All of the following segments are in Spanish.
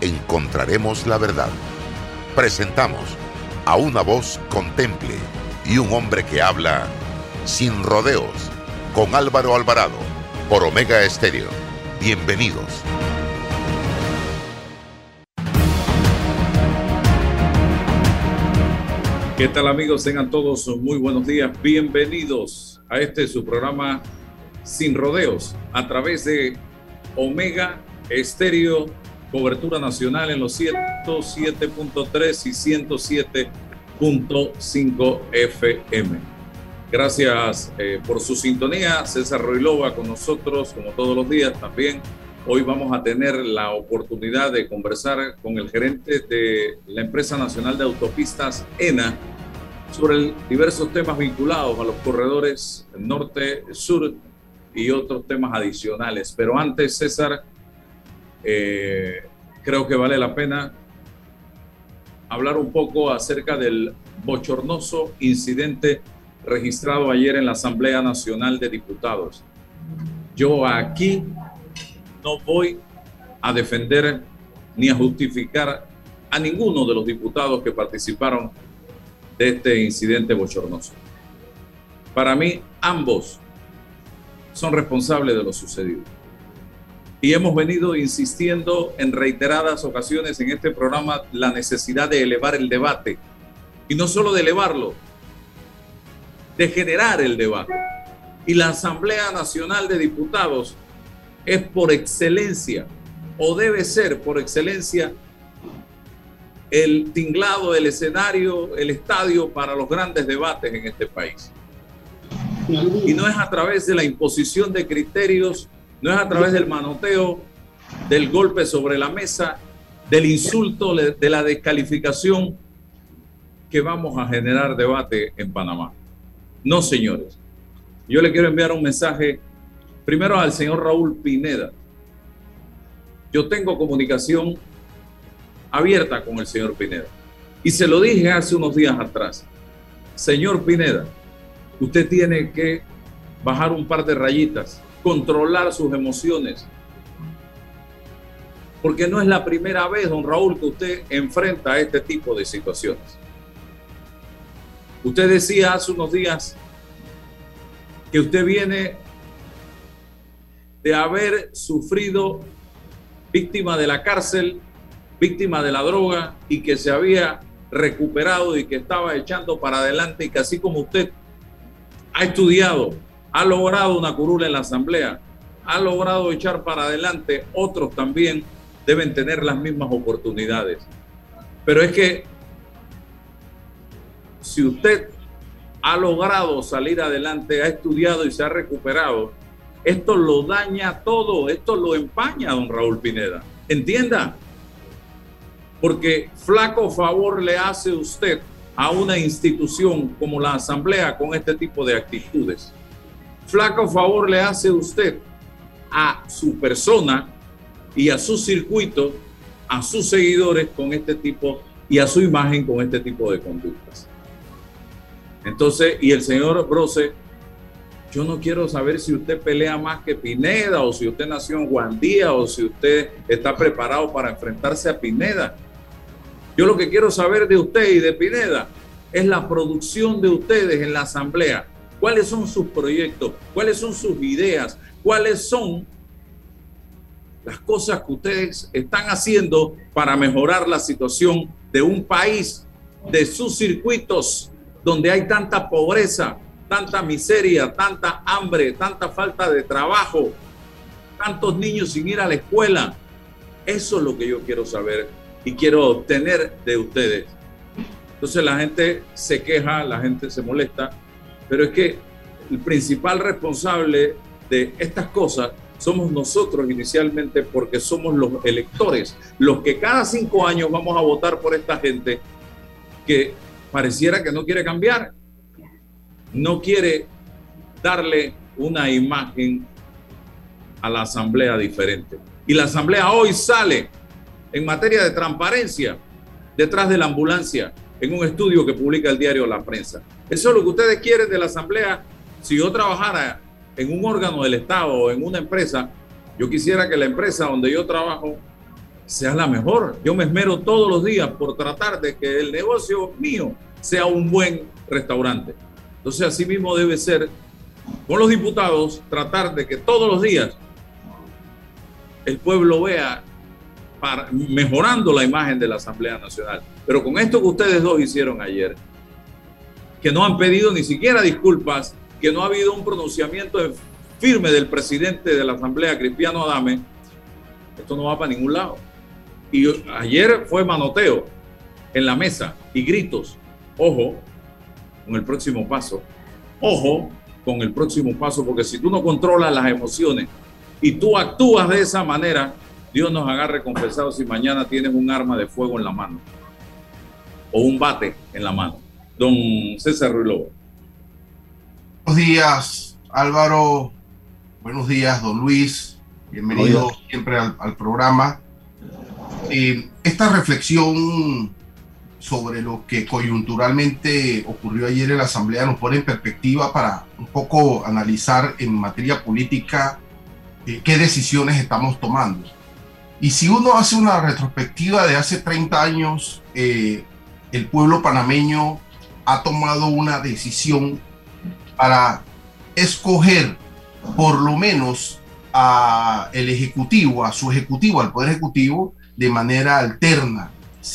encontraremos la verdad. Presentamos a una voz contemple y un hombre que habla sin rodeos con Álvaro Alvarado por Omega Estéreo. Bienvenidos. ¿Qué tal amigos? Tengan todos muy buenos días. Bienvenidos a este su programa Sin Rodeos a través de Omega Estéreo cobertura nacional en los 107.3 y 107.5 FM. Gracias eh, por su sintonía. César Roilova con nosotros, como todos los días también. Hoy vamos a tener la oportunidad de conversar con el gerente de la empresa nacional de autopistas ENA sobre diversos temas vinculados a los corredores norte-sur y otros temas adicionales. Pero antes, César, eh, creo que vale la pena hablar un poco acerca del bochornoso incidente registrado ayer en la Asamblea Nacional de Diputados. Yo aquí no voy a defender ni a justificar a ninguno de los diputados que participaron de este incidente bochornoso. Para mí, ambos son responsables de lo sucedido y hemos venido insistiendo en reiteradas ocasiones en este programa la necesidad de elevar el debate. Y no solo de elevarlo, de generar el debate. Y la Asamblea Nacional de Diputados es por excelencia, o debe ser por excelencia, el tinglado, el escenario, el estadio para los grandes debates en este país. Y no es a través de la imposición de criterios no es a través del manoteo, del golpe sobre la mesa, del insulto, de la descalificación que vamos a generar debate en Panamá. No, señores. Yo le quiero enviar un mensaje primero al señor Raúl Pineda. Yo tengo comunicación abierta con el señor Pineda. Y se lo dije hace unos días atrás. Señor Pineda, usted tiene que bajar un par de rayitas controlar sus emociones. Porque no es la primera vez, don Raúl, que usted enfrenta este tipo de situaciones. Usted decía hace unos días que usted viene de haber sufrido víctima de la cárcel, víctima de la droga y que se había recuperado y que estaba echando para adelante y que así como usted ha estudiado, ha logrado una curula en la Asamblea, ha logrado echar para adelante, otros también deben tener las mismas oportunidades. Pero es que si usted ha logrado salir adelante, ha estudiado y se ha recuperado, esto lo daña todo, esto lo empaña, don Raúl Pineda. Entienda, porque flaco favor le hace usted a una institución como la Asamblea con este tipo de actitudes flaco favor le hace usted a su persona y a su circuito, a sus seguidores con este tipo y a su imagen con este tipo de conductas. Entonces, y el señor Brose, yo no quiero saber si usted pelea más que Pineda o si usted nació en Guandía o si usted está preparado para enfrentarse a Pineda. Yo lo que quiero saber de usted y de Pineda es la producción de ustedes en la asamblea cuáles son sus proyectos, cuáles son sus ideas, cuáles son las cosas que ustedes están haciendo para mejorar la situación de un país, de sus circuitos donde hay tanta pobreza, tanta miseria, tanta hambre, tanta falta de trabajo, tantos niños sin ir a la escuela. Eso es lo que yo quiero saber y quiero obtener de ustedes. Entonces la gente se queja, la gente se molesta, pero es que el principal responsable de estas cosas somos nosotros inicialmente porque somos los electores, los que cada cinco años vamos a votar por esta gente que pareciera que no quiere cambiar, no quiere darle una imagen a la asamblea diferente. Y la asamblea hoy sale en materia de transparencia detrás de la ambulancia en un estudio que publica el diario La Prensa. Eso es lo que ustedes quieren de la asamblea. Si yo trabajara en un órgano del Estado o en una empresa, yo quisiera que la empresa donde yo trabajo sea la mejor. Yo me esmero todos los días por tratar de que el negocio mío sea un buen restaurante. Entonces, así mismo debe ser con los diputados, tratar de que todos los días el pueblo vea para, mejorando la imagen de la Asamblea Nacional. Pero con esto que ustedes dos hicieron ayer, que no han pedido ni siquiera disculpas, que no ha habido un pronunciamiento firme del presidente de la Asamblea, Cristiano Adame, esto no va para ningún lado. Y ayer fue manoteo en la mesa y gritos. Ojo con el próximo paso. Ojo con el próximo paso, porque si tú no controlas las emociones y tú actúas de esa manera, Dios nos agarre confesado si mañana tienes un arma de fuego en la mano o un bate en la mano. Don César Ruiz Buenos días, Álvaro. Buenos días, don Luis. Bienvenido siempre al, programa. Eh, esta reflexión sobre lo que coyunturalmente ocurrió ayer en la Asamblea nos pone en perspectiva para un poco analizar en materia política eh, qué decisiones estamos tomando. Y si uno hace una retrospectiva de hace 30 años, eh, el pueblo panameño ha tomado una decisión para escoger por lo menos a el ejecutivo, a su ejecutivo, al poder ejecutivo, de manera alterna.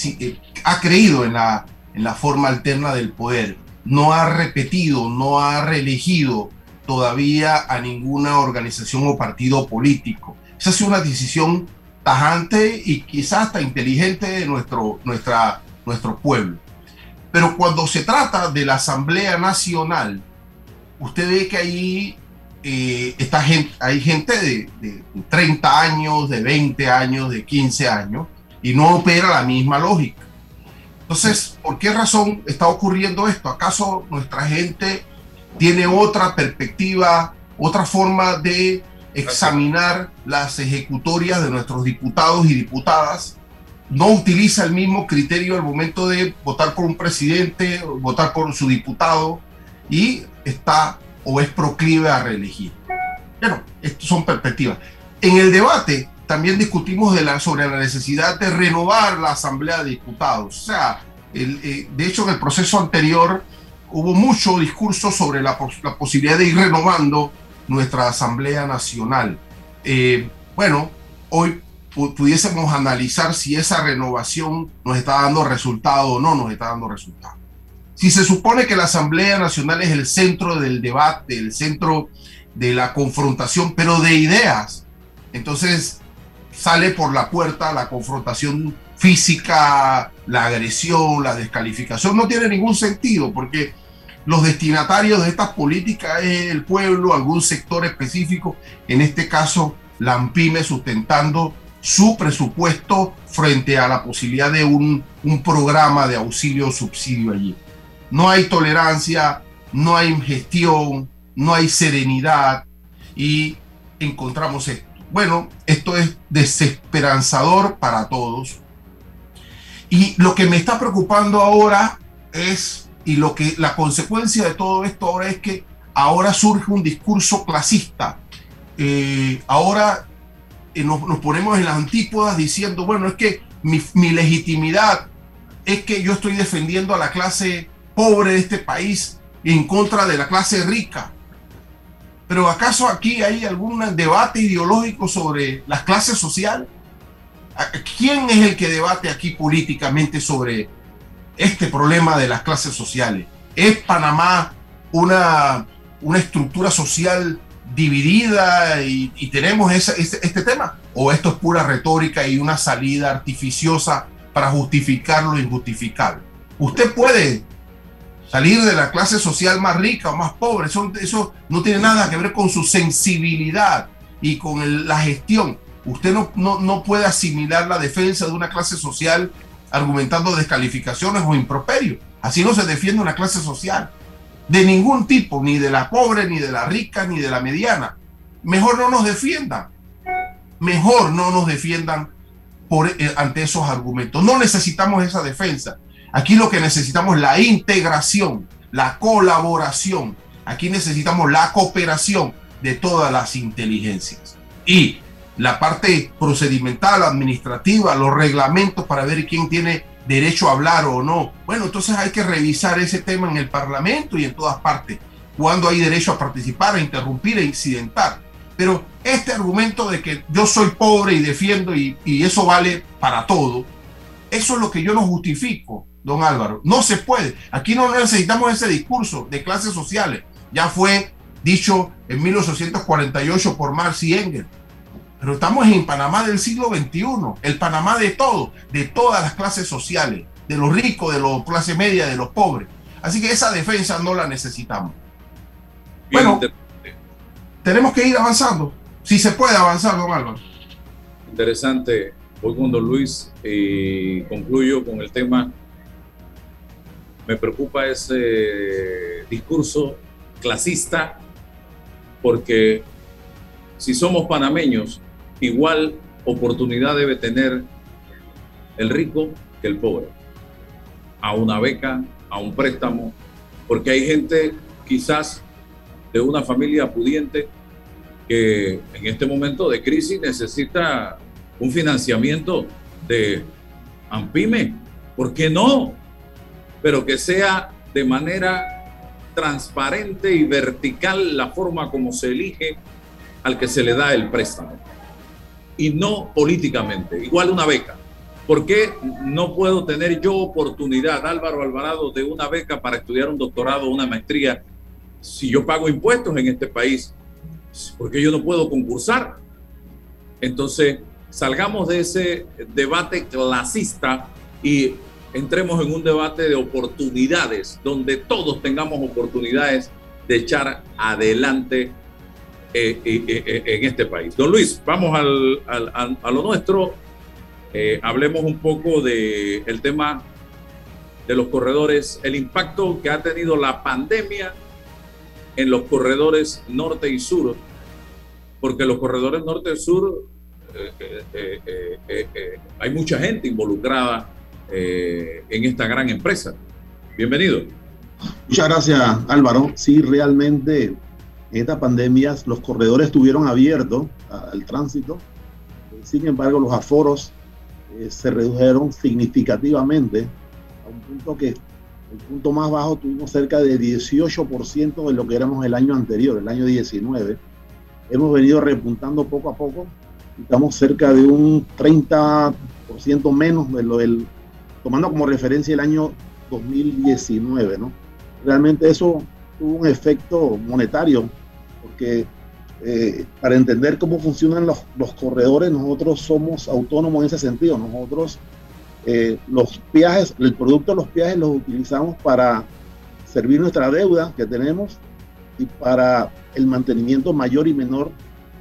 Eh, ha creído en la, en la forma alterna del poder. No ha repetido, no ha reelegido todavía a ninguna organización o partido político. Esa es una decisión tajante y quizás hasta inteligente de nuestro, nuestra, nuestro pueblo. Pero cuando se trata de la Asamblea Nacional, usted ve que ahí eh, esta gente, hay gente de, de 30 años, de 20 años, de 15 años, y no opera la misma lógica. Entonces, ¿por qué razón está ocurriendo esto? ¿Acaso nuestra gente tiene otra perspectiva, otra forma de examinar las ejecutorias de nuestros diputados y diputadas? No utiliza el mismo criterio al momento de votar por un presidente, votar por su diputado y está o es proclive a reelegir. Bueno, estas son perspectivas. En el debate también discutimos de la, sobre la necesidad de renovar la Asamblea de Diputados. O sea, eh, de hecho, en el proceso anterior hubo mucho discurso sobre la, posibilidad de ir renovando nuestra Asamblea Nacional. Eh, bueno, hoy pudiésemos analizar si esa renovación nos está dando resultado o no nos está dando resultado. Si se supone que la Asamblea Nacional es el centro del debate, el centro de la confrontación, pero de ideas, entonces sale por la puerta la confrontación física, la agresión, la descalificación. No tiene ningún sentido porque los destinatarios de estas políticas es el pueblo, algún sector específico, en este caso la AMPIME sustentando su presupuesto frente a la posibilidad de un, un programa de auxilio o subsidio allí. No hay tolerancia, no hay gestión, no hay serenidad y encontramos esto. Bueno, esto es desesperanzador para todos. Y lo que me está preocupando ahora es, y lo que la consecuencia de todo esto ahora es que ahora surge un discurso clasista. Eh, ahora eh, nos, ponemos en las antípodas diciendo, bueno, es que mi, mi legitimidad es que yo estoy defendiendo a la clase pobre de este país en contra de la clase rica. Pero ¿acaso aquí hay algún debate ideológico sobre las clases sociales? ¿Quién es el que debate aquí políticamente sobre este problema de las clases sociales? ¿Es Panamá una, una estructura social dividida y, tenemos este tema? ¿O esto es pura retórica y una salida artificiosa para justificar lo injustificable? Usted puede salir de la clase social más rica o más pobre. Eso, eso no tiene nada que ver con su sensibilidad. y con la gestión. Usted no, no, no puede asimilar la defensa de una clase social argumentando descalificaciones o improperios. Así no se defiende una clase social. De ningún tipo, ni de la pobre, ni de la rica, ni de la mediana. Mejor no nos defiendan. Mejor no nos defiendan eh, ante esos argumentos. No necesitamos esa defensa. Aquí lo que necesitamos es la integración, la colaboración. Aquí necesitamos la cooperación de todas las inteligencias. Y la parte procedimental, administrativa, los reglamentos para ver quién tiene derecho a hablar o no. Bueno, entonces hay que revisar ese tema en el Parlamento y en todas partes, cuando hay derecho a participar, a interrumpir, a incidentar. Pero este argumento de que yo soy pobre y defiendo y, y eso vale para todo, eso es lo que yo no justifico, don Álvaro. No se puede. Aquí no necesitamos ese discurso de clases sociales. Ya fue dicho en 1848 por Marx y Engels pero estamos en Panamá del siglo XXI, el Panamá de todo, de todas las clases sociales, de los ricos, de los clase media, de los pobres. Así que esa defensa no la necesitamos. bueno, tenemos que ir avanzando. Si se puede avanzar, don Álvaro. Interesante. Voy con don Luis y concluyo con el tema. Me preocupa ese discurso clasista porque si somos panameños, igual oportunidad debe tener el rico que el pobre, a una beca, a un préstamo, porque hay gente quizás de una familia pudiente que en este momento de crisis necesita un financiamiento de AMPIME, ¿por qué no? Pero que sea de manera transparente y vertical la forma como se elige al que se le da el préstamo y no políticamente. Igual una beca. ¿Por qué no puedo tener yo oportunidad, Álvaro Alvarado, de una beca para estudiar un doctorado o una maestría si yo pago impuestos en este país? Porque yo no puedo concursar. Entonces, salgamos de ese debate clasista y entremos en un debate de oportunidades, donde todos tengamos oportunidades de echar adelante eh, eh, eh, en este país. Don Luis, vamos al, a lo nuestro. hablemos un poco del el tema de los corredores, el impacto que ha tenido la pandemia en los corredores norte y sur, porque los corredores norte y sur hay mucha gente involucrada en esta gran empresa. Bienvenido. Muchas gracias, Álvaro. Sí, realmente en esta pandemia los corredores estuvieron abiertos al tránsito, sin embargo los aforos eh, se redujeron significativamente a un punto que el punto más bajo tuvimos cerca de 18% de lo que éramos el año anterior, el año 19. Hemos venido repuntando poco a poco, estamos cerca de un 30% menos de lo del, tomando como referencia el año 2019, ¿no? Realmente eso tuvo un efecto monetario porque eh, para entender cómo funcionan los, los, corredores, nosotros somos autónomos en ese sentido. Nosotros eh, los viajes, el producto de los viajes los utilizamos para servir nuestra deuda que tenemos y para el mantenimiento mayor y menor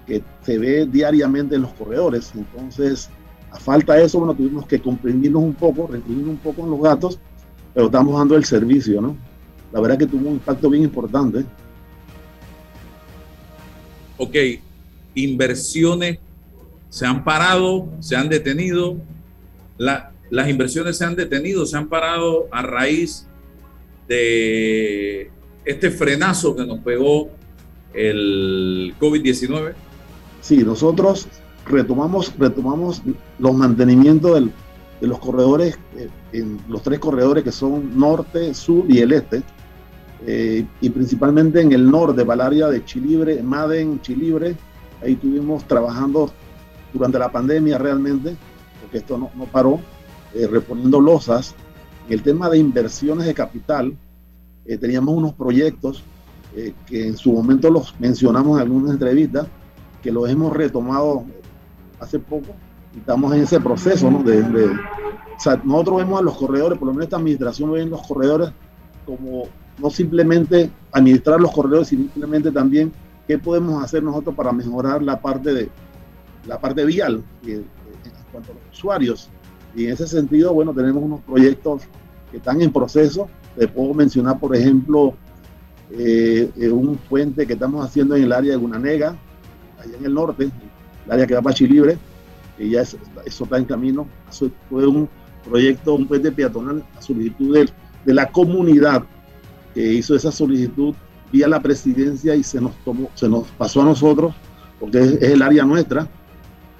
que se ve diariamente en los corredores. Entonces, a falta de eso, bueno, tuvimos que comprimirnos un poco, reprimirnos un poco en los gastos, pero estamos dando el servicio, ¿no? La verdad que tuvo un impacto bien importante ok, inversiones se han parado, se han detenido, las inversiones se han detenido, se han parado a raíz de este frenazo que nos pegó el COVID-19? Sí, nosotros retomamos, retomamos los mantenimientos de los corredores, eh, en los tres corredores que son norte, sur y el este eh, y principalmente en el norte, para de Chilibre, Maden, Chilibre. Ahí estuvimos trabajando durante la pandemia realmente, porque esto no, no paró, eh, reponiendo losas. el tema de inversiones de capital, eh, teníamos unos proyectos que en su momento los mencionamos en algunas entrevistas, que los hemos retomado hace poco y estamos en ese proceso, ¿no? O sea, nosotros vemos a los corredores, por lo menos esta administración ve a los corredores como no simplemente administrar los corredores, sino simplemente también qué podemos hacer nosotros para mejorar la parte de la parte vial en cuanto a los usuarios. Y en ese sentido, bueno, tenemos unos proyectos que están en proceso. Te puedo mencionar, por ejemplo, eh, eh, un puente que estamos haciendo en el área de Gunanega, allá en el norte, el área que va para Chilibre, que ya eso está en camino. fue un proyecto, un puente peatonal a solicitud de la comunidad que hizo esa solicitud vía la presidencia y se nos tomó, se nos pasó a nosotros, porque es, el área nuestra.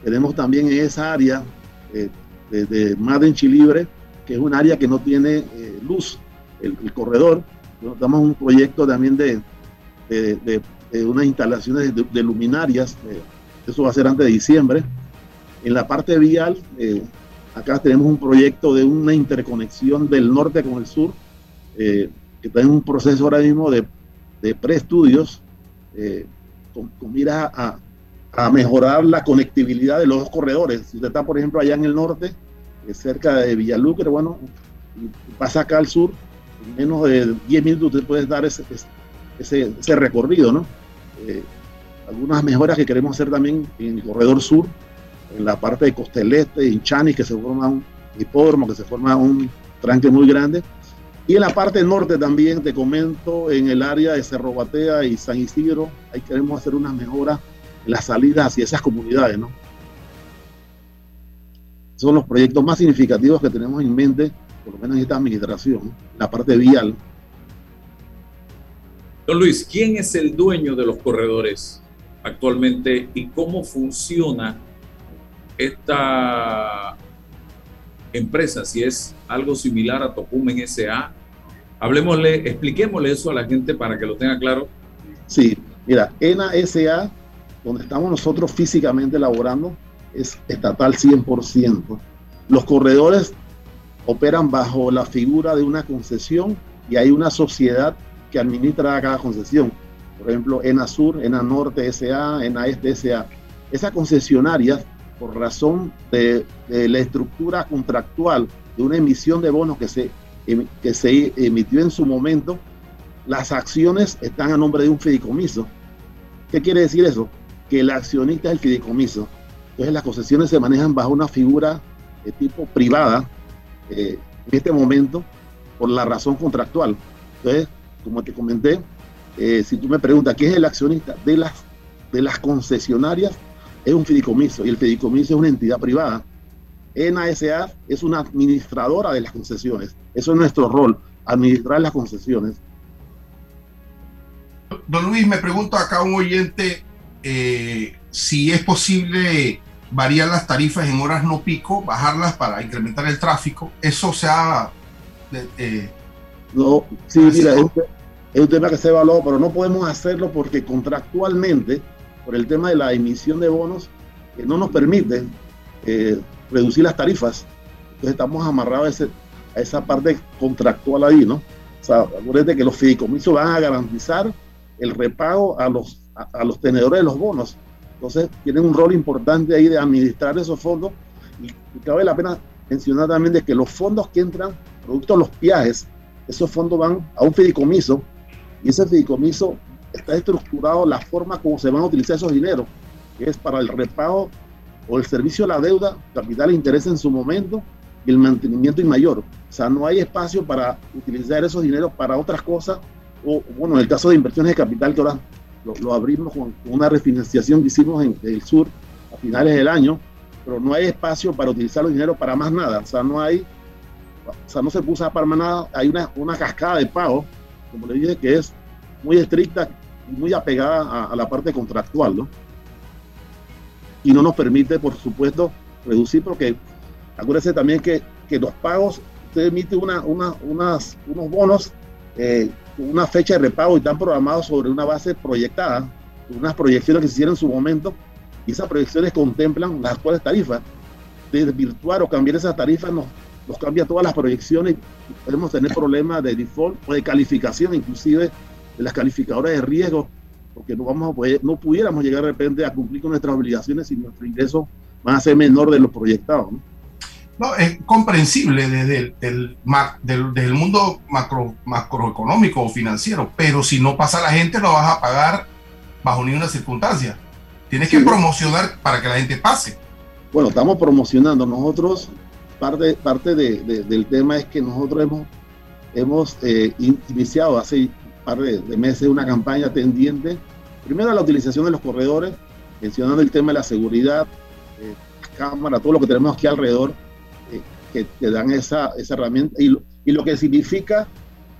Tenemos también en esa área eh, de, de Chilibre, que es un área que no tiene eh, luz, el, corredor. Damos un proyecto también de, de, de unas instalaciones de, luminarias, eh, eso va a ser antes de diciembre. En la parte vial, acá tenemos un proyecto de una interconexión del norte con el sur, que está en un proceso ahora mismo de de preestudios eh, con, con mira a, mejorar la conectividad de los corredores. Si usted está, por ejemplo, allá en el norte, eh, cerca de Villalucre, bueno, pasa acá al sur, en menos de 10 minutos usted puede dar ese, recorrido, ¿no? Eh, algunas mejoras que queremos hacer también en el corredor sur, en la parte de Costeleste, en Chanis, que se forma un hipódromo, que se forma un tranque muy grande, y en la parte norte también, te comento, en el área de Cerro Batea y San Isidro, ahí queremos hacer unas mejoras en las salidas hacia esas comunidades, ¿no? Son los proyectos más significativos que tenemos en mente, por lo menos en esta administración, la parte vial. Don Luis, ¿quién es el dueño de los corredores actualmente y cómo funciona esta empresa? Si es algo similar a Tocumen SA Hablemosle, expliquémosle eso a la gente para que lo tenga claro. Sí, mira, ENA SA, donde estamos nosotros físicamente laborando, es estatal 100%. Los corredores operan bajo la figura de una concesión y hay una sociedad que administra cada concesión. Por ejemplo, ENA Sur, ENA Norte SA, ENA Este SA. Esas concesionarias, por razón de, de la estructura contractual de una emisión de bonos que se que se emitió en su momento, las acciones están a nombre de un fideicomiso. ¿Qué quiere decir eso? Que el accionista es el fideicomiso. Entonces las concesiones se manejan bajo una figura de tipo privada eh, en este momento por la razón contractual. Entonces, como te comenté, eh, si tú me preguntas quién es el accionista de las, de las concesionarias, es un fideicomiso y el fideicomiso es una entidad privada. NASA es una administradora de las concesiones. Eso es nuestro rol, administrar las concesiones. Don Luis, me pregunto acá un oyente eh, si es posible variar las tarifas en horas no pico, bajarlas para incrementar el tráfico. Eso se ha... Eh, no, sí, mira, es, es un tema que se evaluó, pero no podemos hacerlo porque contractualmente, por el tema de la emisión de bonos, que no nos permite eh, reducir las tarifas. Entonces estamos amarrados a, ese, a esa parte contractual ahí, ¿no? O sea, acuérdate que los fideicomisos van a garantizar el repago a los, a, los tenedores de los bonos. Entonces tienen un rol importante ahí de administrar esos fondos y, cabe la pena mencionar también de que los fondos que entran producto de los viajes, esos fondos van a un fideicomiso y ese fideicomiso está estructurado la forma como se van a utilizar esos dineros, que es para el repago o el servicio a la deuda, capital e interés en su momento y el mantenimiento mayor. O sea, no hay espacio para utilizar esos dineros para otras cosas. O, bueno, en el caso de inversiones de capital, que ahora lo, abrimos con, una refinanciación que hicimos en el sur a finales del año, pero no hay espacio para utilizar los dineros para más nada. O sea, no hay, o sea, no se puso para más nada. Hay una, una cascada de pago, como le dije, que es muy estricta y muy apegada a, a la parte contractual, ¿no? y no nos permite, por supuesto, reducir, porque acuérdense también que, que los pagos, usted emite una, una, unos bonos eh, una fecha de repago y están programados sobre una base proyectada, unas proyecciones que se hicieron en su momento, y esas proyecciones contemplan las actuales tarifas. Desvirtuar o cambiar esas tarifas nos, nos cambia todas las proyecciones podemos tener problemas de default o de calificación, inclusive de las calificadoras de riesgo porque no, vamos a no pudiéramos llegar de repente a cumplir con nuestras obligaciones si nuestro ingreso va a ser menor de lo proyectado. No, es comprensible desde el, del, del, del, mundo macro, macroeconómico o financiero, pero si no pasa la gente, lo vas a pagar bajo ninguna circunstancia. Tienes que promocionar para que la gente pase. Bueno, estamos promocionando. Nosotros, parte, parte del tema es que nosotros hemos, hemos eh, iniciado hace un par de, meses una campaña tendiente, primero a la utilización de los corredores, mencionando el tema de la seguridad, eh, cámara, todo lo que tenemos aquí alrededor, que, te dan esa, esa herramienta y, y, lo que significa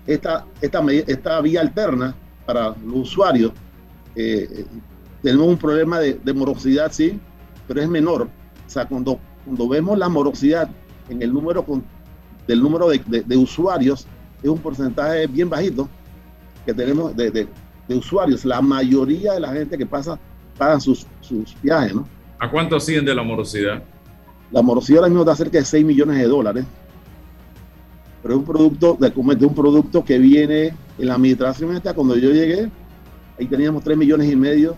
esta, esta, esta vía alterna para los usuarios. Eh, tenemos un problema de, morosidad, sí, pero es menor. O sea, cuando, cuando vemos la morosidad en el número con, del número de, de, usuarios, es un porcentaje bien bajito que tenemos de, de, usuarios. La mayoría de la gente que pasa pagan sus, sus viajes. ¿A cuánto asciende la morosidad? La morosidad ahora mismo está cerca de 6 millones de dólares. Pero es un producto de, un producto que viene en la administración esta, cuando yo llegué, ahí teníamos 3 millones y medio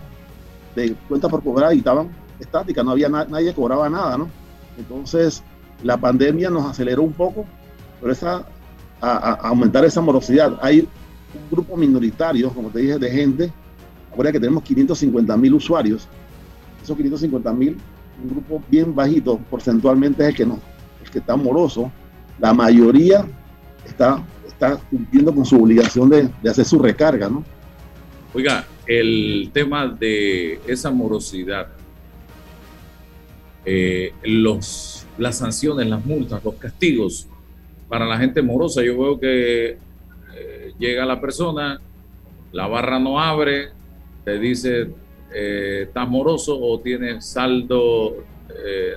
de cuentas por cobrar y estaban estáticas, no había nadie cobraba nada, ¿no? Entonces, la pandemia nos aceleró un poco, pero esa, a, aumentar esa morosidad. Hay un grupo minoritario, como te dije, de gente. Ahora que tenemos 550 mil usuarios, esos 550 mil, un grupo bien bajito porcentualmente es el que, no, el que está moroso. La mayoría está, está cumpliendo con su obligación de, de hacer su recarga, ¿no? Oiga, el tema de esa morosidad, eh, los, las sanciones, las multas, los castigos para la gente morosa. Yo veo que eh, llega la persona, la barra no abre, te dice eh, moroso o tienes saldo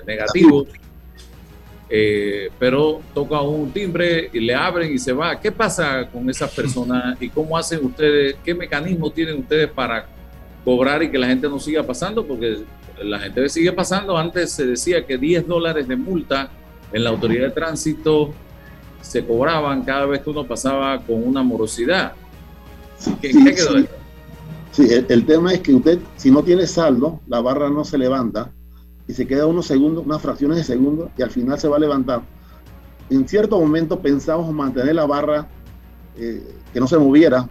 negativo. Eh, pero toca un timbre y le abren y se va. ¿Qué pasa con esas personas y cómo hacen ustedes, qué mecanismo tienen ustedes para cobrar y que la gente no siga pasando? Porque la gente sigue pasando. Antes se decía que 10 dólares de multa en la autoridad de tránsito se cobraban cada vez que uno pasaba con una morosidad. ¿Qué, quedó sí, el tema es que usted, si no tiene saldo, la barra no se levanta y se queda unos segundos, unas fracciones de segundo y al final se va a levantar. En cierto momento pensamos mantener la barra eh, que no se moviera,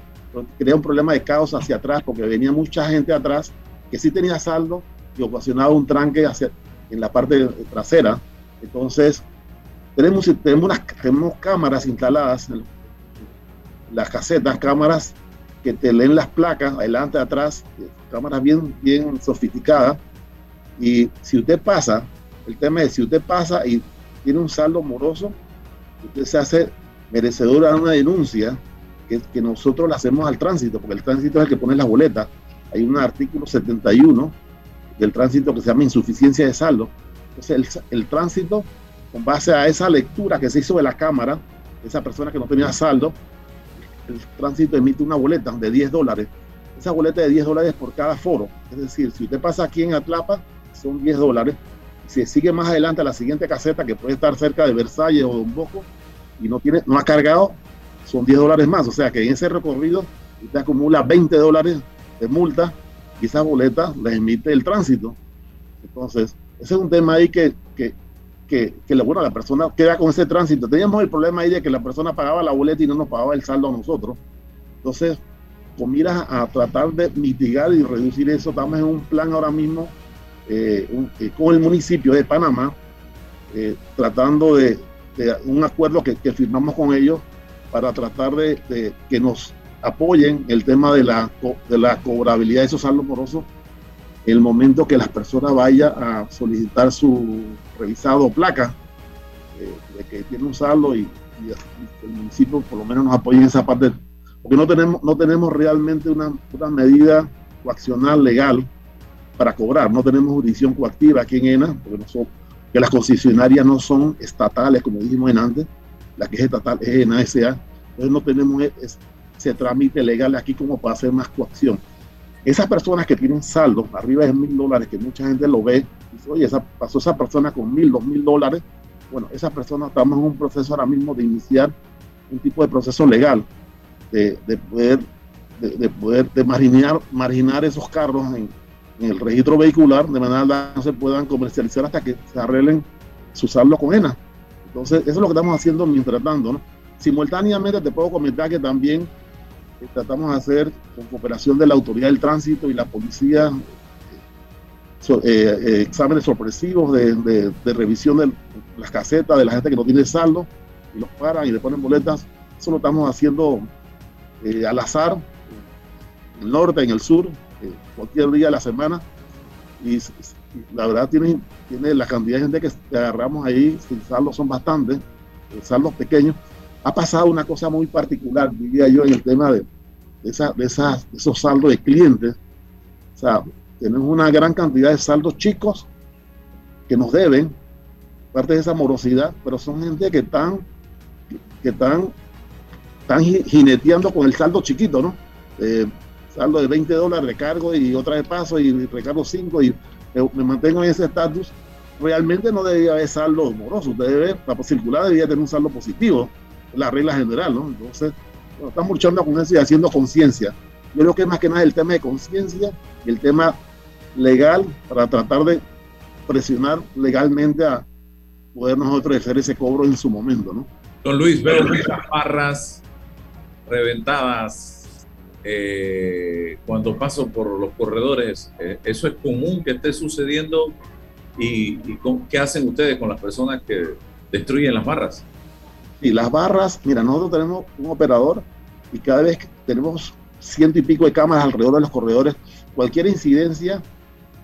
crea un problema de caos hacia atrás porque venía mucha gente atrás que sí tenía saldo y ocasionaba un tranque hacia, en la parte trasera. Entonces, tenemos, tenemos, tenemos cámaras instaladas, las casetas, cámaras que te leen las placas adelante, atrás, cámaras bien, bien sofisticadas y si usted pasa, el tema es, si usted pasa y tiene un saldo moroso, usted se hace merecedor a una denuncia que, que nosotros le hacemos al tránsito, porque el tránsito es el que pone las boletas. Hay un artículo 71 del tránsito que se llama insuficiencia de saldo. Entonces, el, el tránsito, con base a esa lectura que se hizo de la cámara, esa persona que no tenía saldo, el tránsito emite una boleta de 10 dólares. Esa boleta de 10 dólares por cada foro. Es decir, si usted pasa aquí en Atlapa, son 10 dólares. Si sigue más adelante a la siguiente caseta, que puede estar cerca de Versalles o de un Bosco, y no, tiene, no ha cargado, son 10 dólares más. O sea que en ese recorrido usted acumula 20 dólares de multa y esa boleta la emite el tránsito. Entonces, ese es un tema ahí que, que, que, que bueno, la persona queda con ese tránsito. Teníamos el problema ahí de que la persona pagaba la boleta y no nos pagaba el saldo a nosotros. Entonces, con miras a tratar de mitigar y reducir eso, estamos en un plan ahora mismo eh, eh, con el municipio de Panamá, eh, tratando de, un acuerdo que, firmamos con ellos para tratar de, que nos apoyen el tema de la, de la cobrabilidad de esos saldos morosos el momento que las personas vayan a solicitar su revisado placa de que tiene un saldo y, el municipio por lo menos nos apoye en esa parte porque no tenemos no tenemos realmente una, una medida coaccional legal para cobrar. No tenemos jurisdicción coactiva aquí en ENA, porque no son, que las concesionarias no son estatales, como dijimos en antes. La que es estatal es ENA SA. Entonces no tenemos ese trámite legal aquí como para hacer más coacción. Esas personas que tienen saldo arriba de mil dólares, que mucha gente lo ve, dice, oye, esa, pasó esa persona con mil, dos mil dólares. Bueno, esa persona estamos en un proceso ahora mismo de iniciar un tipo de proceso legal, de, de poder, de, de, poder de marginar, marginar esos carros en, el registro vehicular, de manera que no se puedan comercializar hasta que se arreglen su saldo con ENA. Entonces, eso es lo que estamos haciendo mientras tanto. ¿no? Simultáneamente te puedo comentar que también tratamos de hacer con cooperación de la autoridad del tránsito y la policía eh, eh, exámenes sorpresivos de, revisión de las casetas de la gente que no tiene saldo y los paran y le ponen boletas. Eso lo estamos haciendo eh, al azar, en el norte, en el sur, cualquier día de la semana. Y, la verdad tiene, tiene la cantidad de gente que agarramos ahí sin saldo son bastantes, saldos pequeños ha pasado una cosa muy particular, diría yo, en el tema de, esa, de, esas, esos saldos de clientes. O sea, tenemos una gran cantidad de saldos chicos que nos deben, parte de esa morosidad, pero son gente que están, que están, están jineteando con el saldo chiquito, ¿no? Eh, saldo de 20 dólares, recargo y otra de paso y recargo 5 y me, mantengo en ese estatus. Realmente no debería haber saldo moroso, debe, la circular debería tener un saldo positivo la regla general, ¿no? Entonces, estamos luchando con eso y haciendo conciencia. Yo creo que es más que nada el tema de conciencia y el tema legal para tratar de presionar legalmente a poder nosotros hacer ese cobro en su momento, ¿no? Don Luis, veo muchas barras reventadas eh, cuando paso por los corredores. Eh, ¿Eso es común que esté sucediendo? ¿Y, y qué hacen ustedes con las personas que destruyen las barras? Y las barras, mira, nosotros tenemos un operador y cada vez que tenemos ciento y pico de cámaras alrededor de los corredores, cualquier incidencia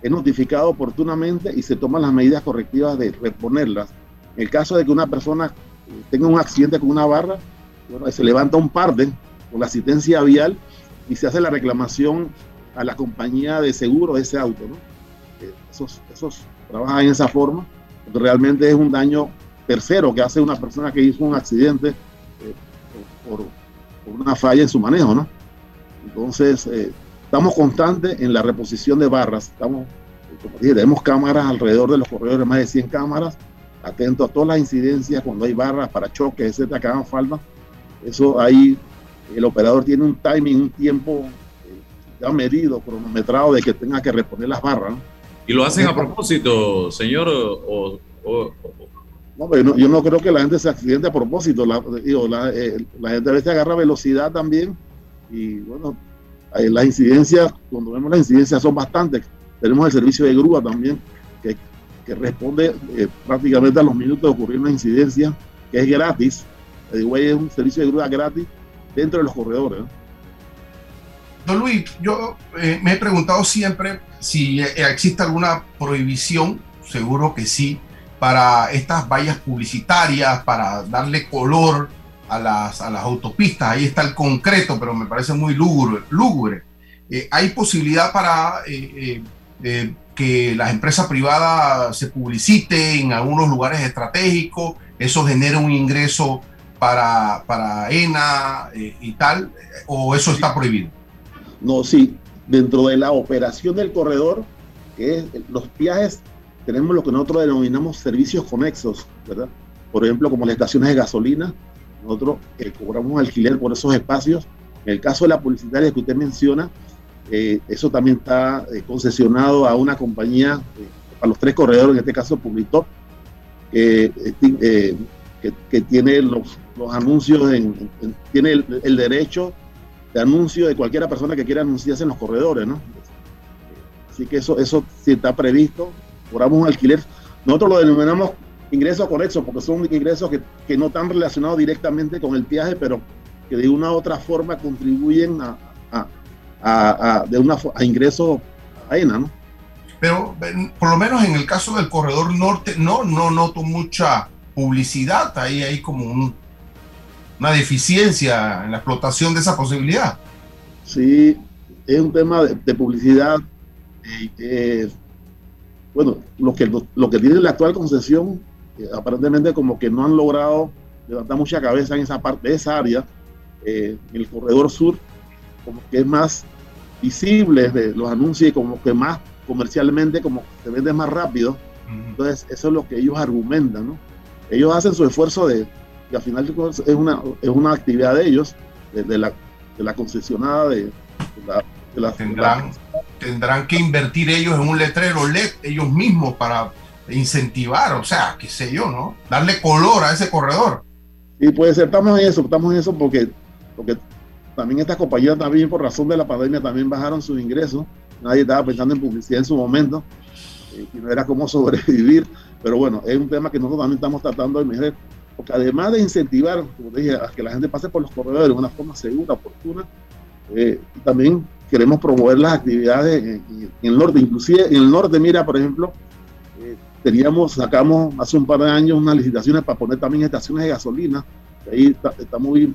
es notificado oportunamente y se toman las medidas correctivas de reponerlas. En el caso de que una persona tenga un accidente con una barra, se levanta un parte con la asistencia vial y se hace la reclamación a la compañía de seguro de ese auto. ¿no? Eh, esos, trabajan en esa forma, porque realmente es un daño tercero que hace una persona que hizo un accidente eh, por, una falla en su manejo, ¿no? Entonces, eh, estamos constantes en la reposición de barras. Estamos, como dije, tenemos cámaras alrededor de los corredores, más de 100 cámaras, atentos a todas las incidencias cuando hay barras para choques, etcétera, que hagan falta. Eso ahí, el operador tiene un timing, un tiempo eh, ya medido, cronometrado de que tenga que reponer las barras. ¿Y lo hacen a propósito, señor, o, yo no, creo que la gente se accidente a propósito. La, eh, la, gente a veces agarra velocidad también. Y bueno, las incidencias, cuando vemos las incidencias son bastantes. Tenemos el servicio de grúa también, que, que responde eh, prácticamente a los minutos de ocurrir una incidencia, que es gratis. El es un servicio de grúa gratis dentro de los corredores. Don Luis, yo eh, me he preguntado siempre si existe alguna prohibición, seguro que sí, para estas vallas publicitarias, para darle color a las, a las autopistas. Ahí está el concreto, pero me parece muy lúgubre. Eh, ¿Hay posibilidad para eh, eh, que las empresas privadas se publiciten en algunos lugares estratégicos? ¿Eso genera un ingreso para, para ENA y tal? ¿O eso está prohibido? No, sí. Dentro de la operación del corredor, que es los viajes tenemos lo que nosotros denominamos servicios conexos, ¿verdad? Por ejemplo, como las estaciones de gasolina, nosotros eh, cobramos alquiler por esos espacios. En el caso de la publicitaria que usted menciona, eh, eso también está eh, concesionado a una compañía, a los tres corredores, en este caso Publitop, que, que, tiene los, anuncios, en, tiene el, derecho de anuncio de cualquiera persona que quiera anunciarse en los corredores, ¿no? Así que eso, eso sí está previsto cobramos un alquiler. Nosotros lo denominamos ingresos conexos porque son ingresos que, que, no están relacionados directamente con el viaje, pero que de una u otra forma contribuyen a, a, a, de una, a ingresos a ENA, ¿no? Pero por lo menos en el caso del corredor norte, no, no noto mucha publicidad, ahí hay como un, una deficiencia en la explotación de esa posibilidad. Sí, es un tema de, publicidad eh, bueno, lo que, lo, que tiene la actual concesión, aparentemente como que no han logrado levantar mucha cabeza en esa parte, de esa área, eh, el corredor sur, como que es más visible de los anuncios y como que más comercialmente, como se vende más rápido. Entonces, eso es lo que ellos argumentan, ¿no? Ellos hacen su esfuerzo de, que al final es una, es una actividad de ellos, de, la, de la concesionada de, la, de la, tendrán que invertir ellos en un letrero LED ellos mismos para incentivar, o sea, qué sé yo, ¿no? Darle color a ese corredor. Y puede ser, estamos en eso, estamos en eso porque, porque también estas compañías también por razón de la pandemia también bajaron sus ingresos. Nadie estaba pensando en publicidad en su momento eh, y no era cómo sobrevivir. Pero bueno, es un tema que nosotros también estamos tratando de mejorar. Porque además de incentivar, como dije, a que la gente pase por los corredores de una forma segura, oportuna, eh, también queremos promover las actividades en, el norte. Inclusive en el norte, mira, por ejemplo, teníamos, sacamos hace un par de años unas licitaciones para poner también estaciones de gasolina. Ahí está, muy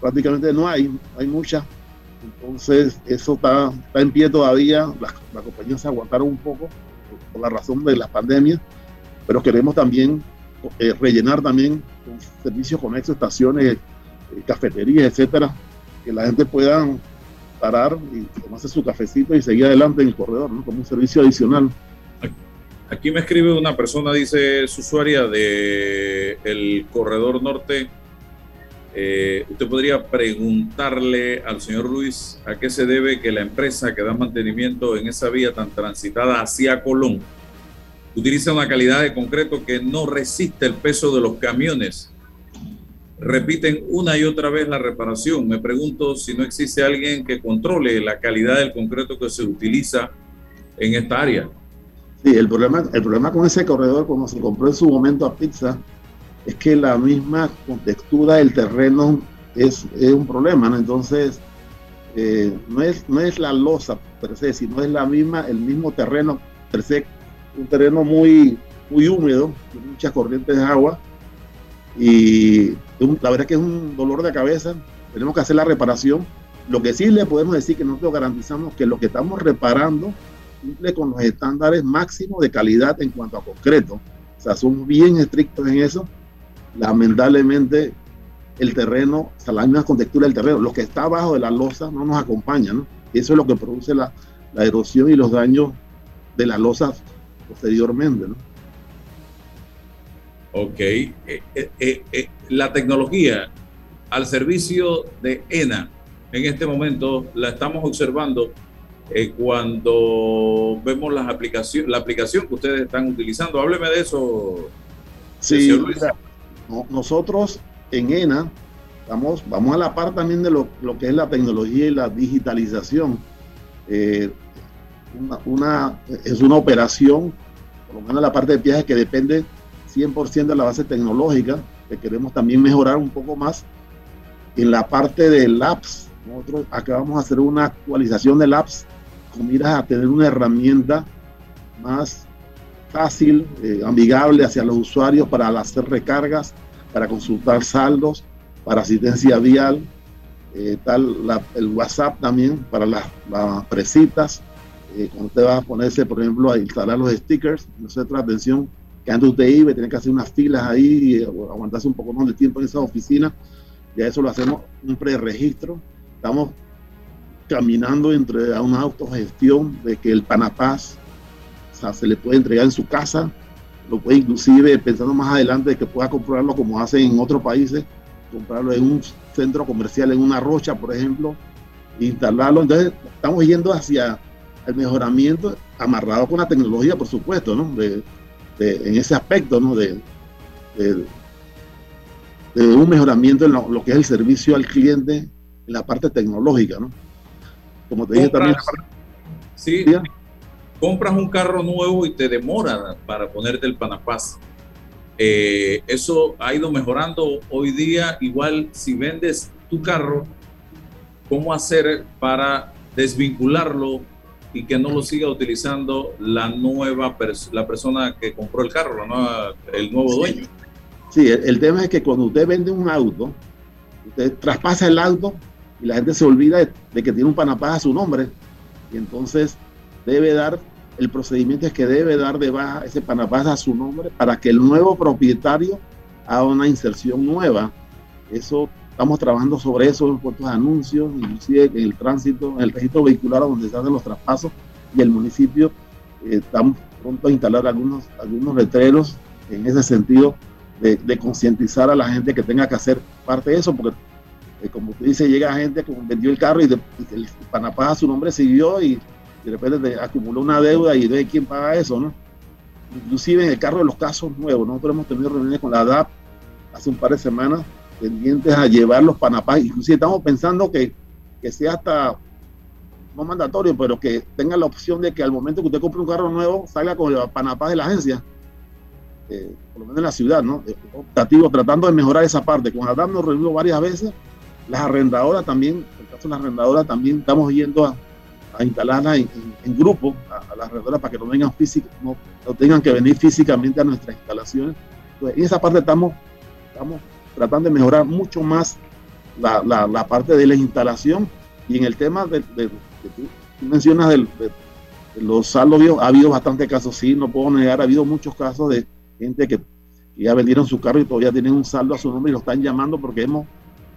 prácticamente no hay, hay muchas. Entonces, eso está, está en pie todavía. Las, compañías se aguantaron un poco por, la razón de la pandemia, pero queremos también eh, rellenar también con servicios conexos, estaciones, eh, cafeterías, etcétera, que la gente pueda parar y tomarse su cafecito y seguir adelante en el corredor, como un servicio adicional. Aquí me escribe una persona, dice su usuaria de el corredor norte eh, usted podría preguntarle al señor Luis a qué se debe que la empresa que da mantenimiento en esa vía tan transitada hacia Colón utiliza una calidad de concreto que no resiste el peso de los camiones. Repiten una y otra vez la reparación. Me pregunto si no existe alguien que controle la calidad del concreto que se utiliza en esta área. Sí, el problema, el problema con ese corredor, como se compró en su momento a Pizza, es que la misma contextura del terreno es, un problema, ¿no? Entonces, eh, no, es, no es la losa per se, sino es la misma, el mismo terreno per un terreno muy, muy húmedo, con muchas corrientes de agua, y la verdad es que es un dolor de cabeza, tenemos que hacer la reparación. Lo que sí le podemos decir que nosotros garantizamos que lo que estamos reparando cumple con los estándares máximos de calidad en cuanto a concreto. O sea, son bien estrictos en eso lamentablemente el terreno, o sea, la misma contextura del terreno, lo que está abajo de la losa no nos acompaña, ¿no? Eso es lo que produce la, erosión y los daños de la losa posteriormente, ¿no? Ok. Eh, eh, eh, la tecnología al servicio de ENA, en este momento la estamos observando cuando vemos las aplicaciones, la aplicación que ustedes están utilizando. Hábleme de eso. Sí, nosotros en ENA vamos, vamos a la par también de lo, que es la tecnología y la digitalización. Eh, una, es una operación, por lo menos la parte de viajes que depende 100% de la base tecnológica, que queremos también mejorar un poco más. En la parte del apps, nosotros acabamos de hacer una actualización del apps con miras a tener una herramienta más fácil, eh, amigable hacia los usuarios para hacer recargas, para consultar saldos, para asistencia vial, eh, tal el WhatsApp también para las, presitas. Eh, cuando usted va a ponerse, por ejemplo, a instalar los stickers, no se trata atención que antes usted iba, tiene que hacer unas filas ahí, y aguantarse un poco más de tiempo en esa oficina. Ya eso lo hacemos un preregistro. Estamos caminando entre a una autogestión de que el Panapaz se le puede entregar en su casa, lo puede inclusive pensando más adelante que pueda comprarlo como hacen en otros países, comprarlo en un centro comercial, en una rocha, por ejemplo, instalarlo. Entonces, estamos yendo hacia el mejoramiento amarrado con la tecnología, por supuesto, ¿no? De, en ese aspecto, ¿no? De, de, un mejoramiento en lo, que es el servicio al cliente en la parte tecnológica, ¿no? Como te dije también. Sí, compras un carro nuevo y te demora para ponerte el Panapaz. Eh, eso ha ido mejorando hoy día. Igual si vendes tu carro, ¿cómo hacer para desvincularlo y que no lo siga utilizando la nueva la persona que compró el carro, el nuevo dueño? Sí, el, tema es que cuando usted vende un auto, usted traspasa el auto y la gente se olvida de, de que tiene un Panapaz a su nombre y entonces debe dar el procedimiento es que debe dar de baja ese Panapaz a su nombre para que el nuevo propietario haga una inserción nueva. Eso estamos trabajando sobre eso en puestos de anuncios, inclusive en el tránsito, en el registro vehicular donde se hacen los traspasos y el municipio eh, estamos pronto a instalar algunos, algunos letreros en ese sentido de, concientizar a la gente que tenga que hacer parte de eso, porque eh, como tú dices, llega gente que vendió el carro y, el Panapaz a su nombre siguió y de repente te acumuló una deuda y de quién paga eso, ¿no? Inclusive en el carro de los casos nuevos, nosotros hemos tenido reuniones con la DAP hace un par de semanas pendientes a llevar los panapás, inclusive estamos pensando que que sea hasta no mandatorio, pero que tenga la opción de que al momento que usted compre un carro nuevo salga con el panapá de la agencia, eh, por lo menos en la ciudad, ¿no? Eh, optativo, tratando de mejorar esa parte. Con Adam nos reunimos varias veces, las arrendadoras también, en el caso de las arrendadoras también estamos yendo a, instalarlas en, grupo, a, las arrendadoras para que no vengan física, no, tengan que venir físicamente a nuestras instalaciones. En esa parte estamos, estamos tratando de mejorar mucho más la, la, parte de la instalación y en el tema de, tú, mencionas de, los saldos, ha habido bastantes casos, sí, no puedo negar, ha habido muchos casos de gente que, ya vendieron su carro y todavía tienen un saldo a su nombre y lo están llamando porque hemos,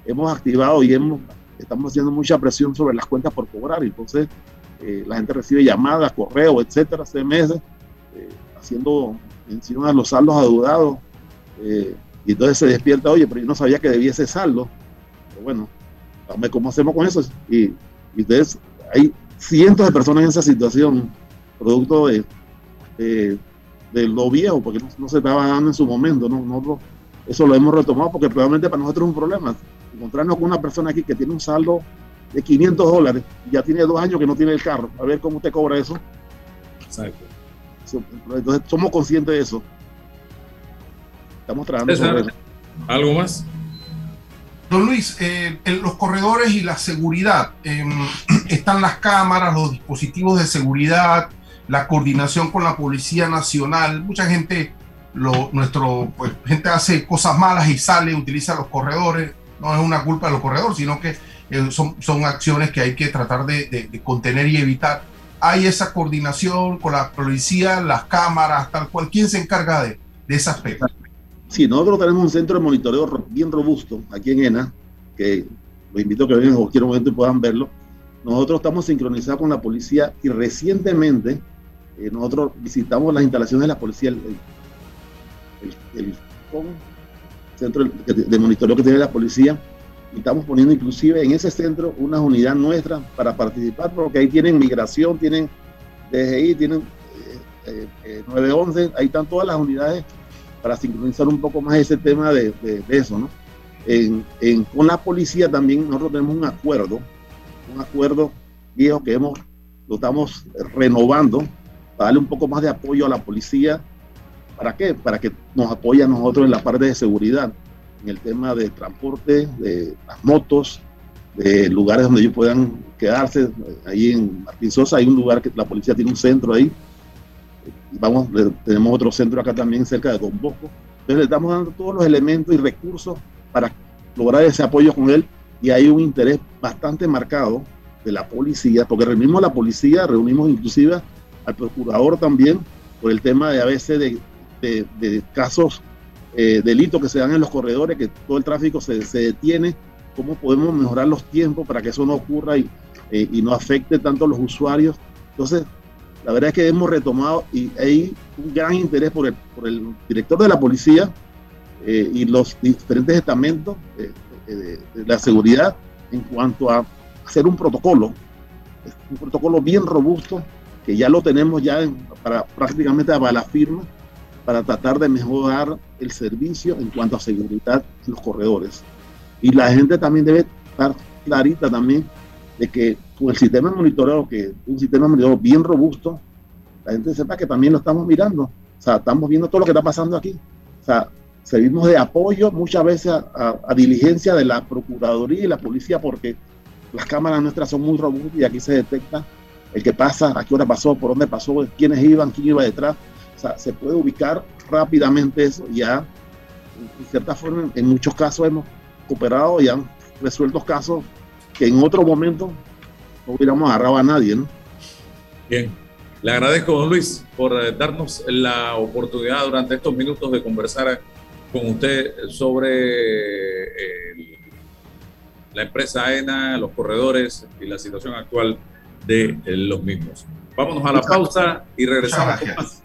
hemos activado y hemos, estamos haciendo mucha presión sobre las cuentas por cobrar. Entonces, eh, la gente recibe llamadas, correos, etcétera, CMS, eh, haciendo mención a los saldos adeudados. Eh, y entonces se despierta, oye, pero yo no sabía que debía ese saldo. Pero bueno, ¿cómo hacemos con eso? Y, y entonces hay cientos de personas en esa situación, producto de, de, lo viejo, porque no, se estaba dando en su momento. ¿no? Nosotros eso lo hemos retomado porque probablemente para nosotros es un problema. Encontrarnos con una persona aquí que tiene un saldo de 500 dólares, ya tiene dos años que no tiene el carro, a ver cómo usted cobra eso. Exacto. Entonces somos conscientes de eso. Estamos trabajando sobre eso. ¿Algo más? Don Luis, eh, en los corredores y la seguridad, em, están las cámaras, los dispositivos de seguridad, la coordinación con la Policía Nacional. Mucha gente, lo, nuestro, pues, gente hace cosas malas y sale, utiliza los corredores. No es una culpa de los corredores, sino que eh, son, son acciones que hay que tratar de, contener y evitar. Hay esa coordinación con la policía, las cámaras, tal cual. ¿Quién se encarga de, de ese aspecto? Sí, nosotros tenemos un centro de monitoreo bien robusto aquí en ENA, que los invito a que vengan en cualquier momento y puedan verlo. Nosotros estamos sincronizados con la policía y recientemente eh, nosotros visitamos las instalaciones de la policía, el, centro de, monitoreo que tiene la policía, y estamos poniendo inclusive en ese centro una unidad nuestra para participar, porque ahí tienen migración, tienen DGI, tienen 911, eh, eh, ahí están todas las unidades para sincronizar un poco más ese tema de, eso, ¿no? En, con la policía también nosotros tenemos un acuerdo, un acuerdo viejo que hemos, lo estamos renovando para darle un poco más de apoyo a la policía. ¿Para qué? Para que nos apoye a nosotros en la parte de seguridad, en el tema de transporte, de las motos, de lugares donde ellos puedan quedarse. Ahí en Martín Sosa hay un lugar que la policía tiene un centro ahí vamos, tenemos otro centro acá también cerca de Don. Entonces le estamos dando todos los elementos y recursos para lograr ese apoyo con él y hay un interés bastante marcado de la policía, porque reunimos a la policía, reunimos inclusive al procurador también por el tema de a veces de, de, casos, eh, delitos que se dan en los corredores, que todo el tráfico se, se, detiene, cómo podemos mejorar los tiempos para que eso no ocurra y, eh, y no afecte tanto a los usuarios. Entonces, la verdad es que hemos retomado y hay un gran interés por el, por el director de la policía eh, y los diferentes estamentos eh, de, la seguridad en cuanto a hacer un protocolo, un protocolo bien robusto que ya lo tenemos ya para prácticamente para la firma para tratar de mejorar el servicio en cuanto a seguridad en los corredores. Y la gente también debe estar clarita también de que con el sistema de monitoreo, que un sistema de monitoreo bien robusto, la gente sepa que también lo estamos mirando. O sea, estamos viendo todo lo que está pasando aquí. O sea, servimos de apoyo muchas veces a, diligencia de la Procuraduría y la policía porque las cámaras nuestras son muy robustas y aquí se detecta el que pasa, a qué hora pasó, por dónde pasó, quiénes iban, quién iba detrás. Sea, se puede ubicar rápidamente eso. Ya, en cierta forma, en muchos casos hemos cooperado y han resuelto casos que en otro momento no hubiéramos agarrado a nadie, ¿no? Bien. Le agradezco, don Luis, por eh, darnos la oportunidad durante estos minutos de conversar con usted sobre eh, la empresa AENA, los corredores y la situación actual de eh, los mismos. Vámonos a la pausa y regresamos con más.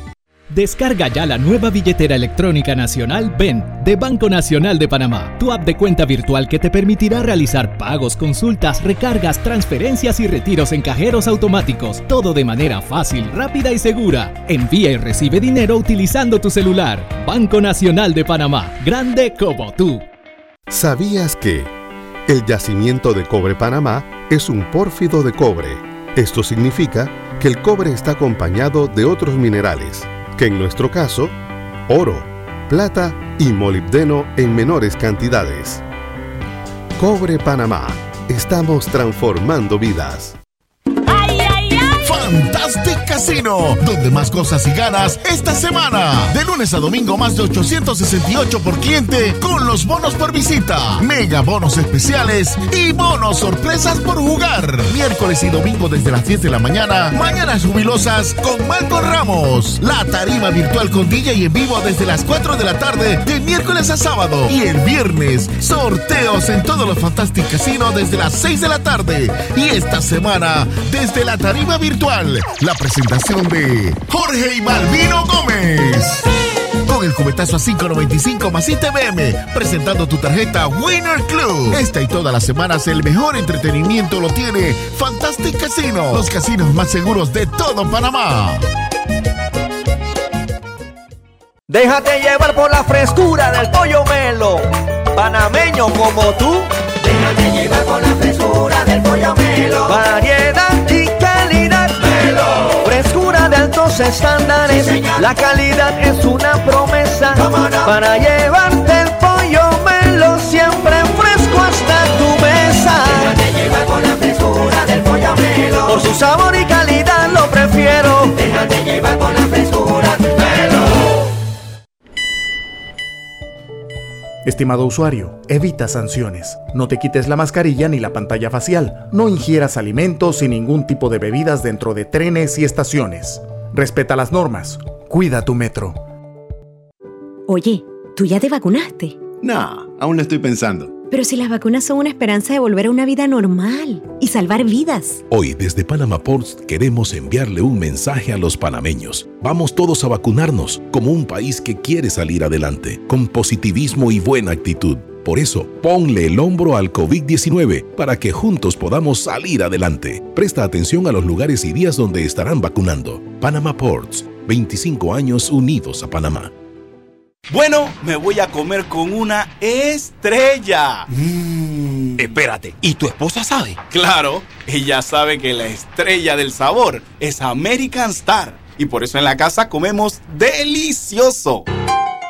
Descarga ya la nueva billetera electrónica nacional BEN de Banco Nacional de Panamá, tu app de cuenta virtual que te permitirá realizar pagos, consultas, recargas, transferencias y retiros en cajeros automáticos, todo de manera fácil, rápida y segura. Envía y recibe dinero utilizando tu celular. Banco Nacional de Panamá, grande como tú. ¿Sabías que el yacimiento de cobre Panamá es un pórfido de cobre? Esto significa que el cobre está acompañado de otros minerales que en nuestro caso, oro, plata y molibdeno en menores cantidades. Cobre Panamá. Estamos transformando vidas. Fantastic Casino, donde más cosas y ganas esta semana. De lunes a domingo más de 868 por cliente con los bonos por visita, mega bonos especiales y bonos sorpresas por jugar. Miércoles y domingo desde las 10 de la mañana, mañanas jubilosas con Marco Ramos. La tarima virtual con DJ y en vivo desde las 4 de la tarde de miércoles a sábado. Y el viernes, sorteos en todos los Fantastic Casino desde las 6 de la tarde. Y esta semana, desde la tarima virtual, la presentación de Jorge y Malvino Gómez. Con el cubetazo a 5.95 más ITBM, presentando tu tarjeta Winner Club. Esta y todas las semanas el mejor entretenimiento lo tiene Fantastic Casino, los casinos más seguros de todo Panamá. Déjate llevar por la frescura del pollo melo, panameño como tú. Déjate llevar por la frescura del pollo melo. Variedad Altos estándares. Sí, la calidad es una promesa. Para llevarte el pollo melo siempre fresco hasta tu mesa. Déjate llevar por la frescura del pollo melo. Por su sabor y calidad lo prefiero. Déjate llevar por la frescura melo. Estimado usuario, evita sanciones. No te quites la mascarilla ni la pantalla facial. No ingieras alimentos y ningún tipo de bebidas dentro de trenes y estaciones. Respeta las normas. Cuida tu metro. Oye, ¿tú ya te vacunaste? No, aún lo estoy pensando. Pero si las vacunas son una esperanza de volver a una vida normal y salvar vidas. Hoy desde Panama Ports queremos enviarle un mensaje a los panameños. Vamos todos a vacunarnos como un país que quiere salir adelante, con positivismo y buena actitud. Por eso, ponle el hombro al COVID-19 para que juntos podamos salir adelante. Presta atención a los lugares y días donde estarán vacunando. Panama Ports, 25 años unidos a Panamá. Bueno, me voy a comer con una estrella. Mmm. Espérate, ¿y tu esposa sabe? Claro, ella sabe que la estrella del sabor es American Star. Y por eso en la casa comemos delicioso.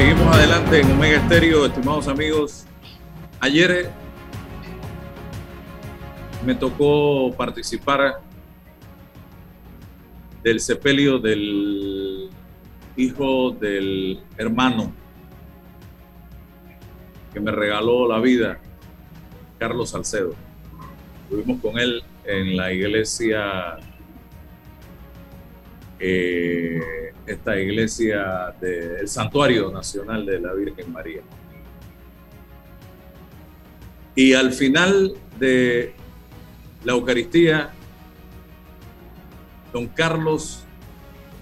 Seguimos adelante en Omega Estéreo, estimados amigos. Ayer eh, me tocó participar del sepelio del hijo del hermano que me regaló la vida, Carlos Salcedo. Estuvimos con él en la iglesia, eh, esta iglesia del Santuario Nacional de la Virgen María. Y al final de la Eucaristía, don Carlos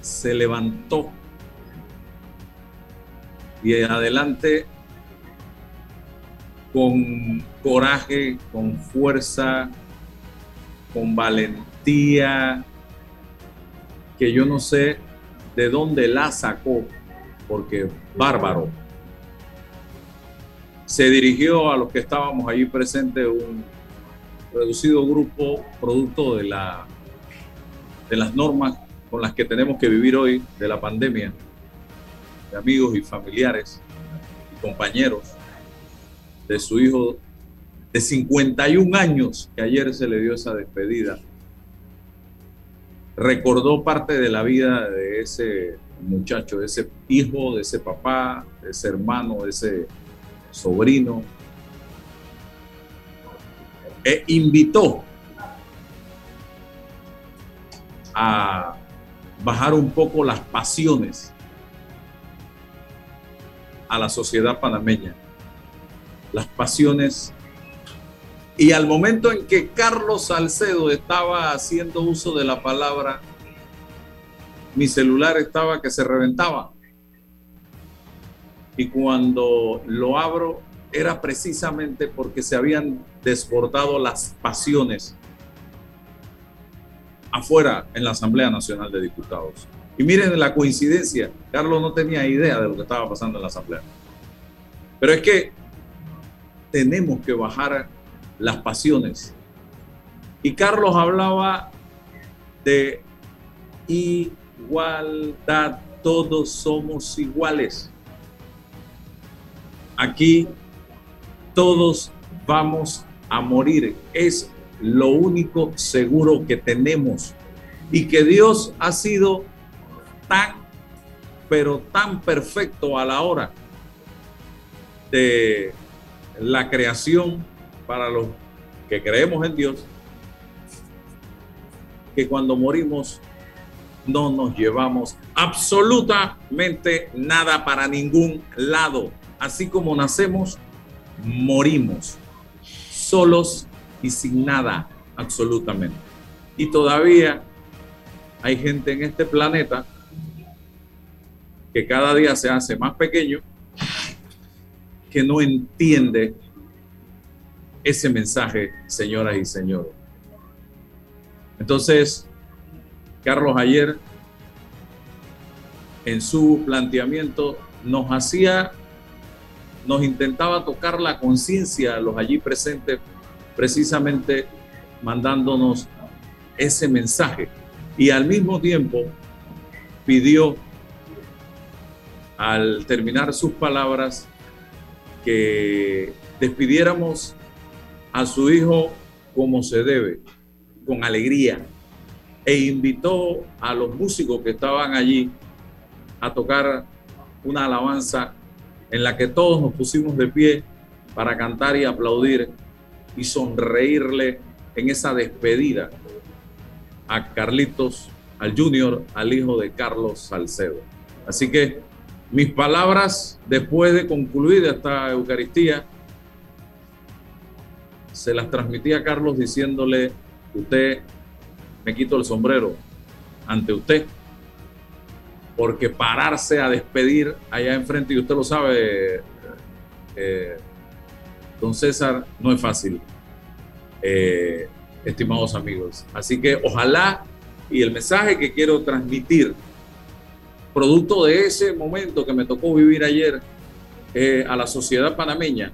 se levantó y adelante con coraje, con fuerza, con valentía, que yo no sé de dónde la sacó, porque bárbaro. Se dirigió a los que estábamos allí presentes, un reducido grupo producto de, la, de las normas con las que tenemos que vivir hoy de la pandemia, de amigos y familiares y compañeros de su hijo de 51 años, que ayer se le dio esa despedida. Recordó parte de la vida de ese muchacho, de ese hijo, de ese papá, de ese hermano, de ese sobrino. E invitó a bajar un poco las pasiones a la sociedad panameña las pasiones. Y al momento en que Carlos Salcedo estaba haciendo uso de la palabra, mi celular estaba que se reventaba. Y cuando lo abro, era precisamente porque se habían desbordado las pasiones afuera en la Asamblea Nacional de Diputados. Y miren la coincidencia, Carlos no tenía idea de lo que estaba pasando en la Asamblea. Pero es que tenemos que bajar las pasiones. Y Carlos hablaba de igualdad, todos somos iguales. Aquí todos vamos a morir, es lo único seguro que tenemos. Y que Dios ha sido tan, pero tan perfecto a la hora de la creación para los que creemos en Dios, que cuando morimos no nos llevamos absolutamente nada para ningún lado. Así como nacemos, morimos, solos y sin nada, absolutamente. Y todavía hay gente en este planeta que cada día se hace más pequeño, que no entiende ese mensaje, señoras y señores. Entonces, Carlos ayer en su planteamiento nos hacía, nos intentaba tocar la conciencia a los allí presentes, precisamente mandándonos ese mensaje. Y al mismo tiempo pidió, al terminar sus palabras, que despidiéramos a su hijo como se debe, con alegría, e invitó a los músicos que estaban allí a tocar una alabanza en la que todos nos pusimos de pie para cantar y aplaudir y sonreírle en esa despedida a Carlitos, al Junior, al hijo de Carlos Salcedo. Así que mis palabras después de concluir esta Eucaristía se las transmití a Carlos diciéndole, usted me quito el sombrero ante usted, porque pararse a despedir allá enfrente, y usted lo sabe, eh, don César, no es fácil, eh, estimados amigos. Así que ojalá y el mensaje que quiero transmitir, producto de ese momento que me tocó vivir ayer eh, a la sociedad panameña,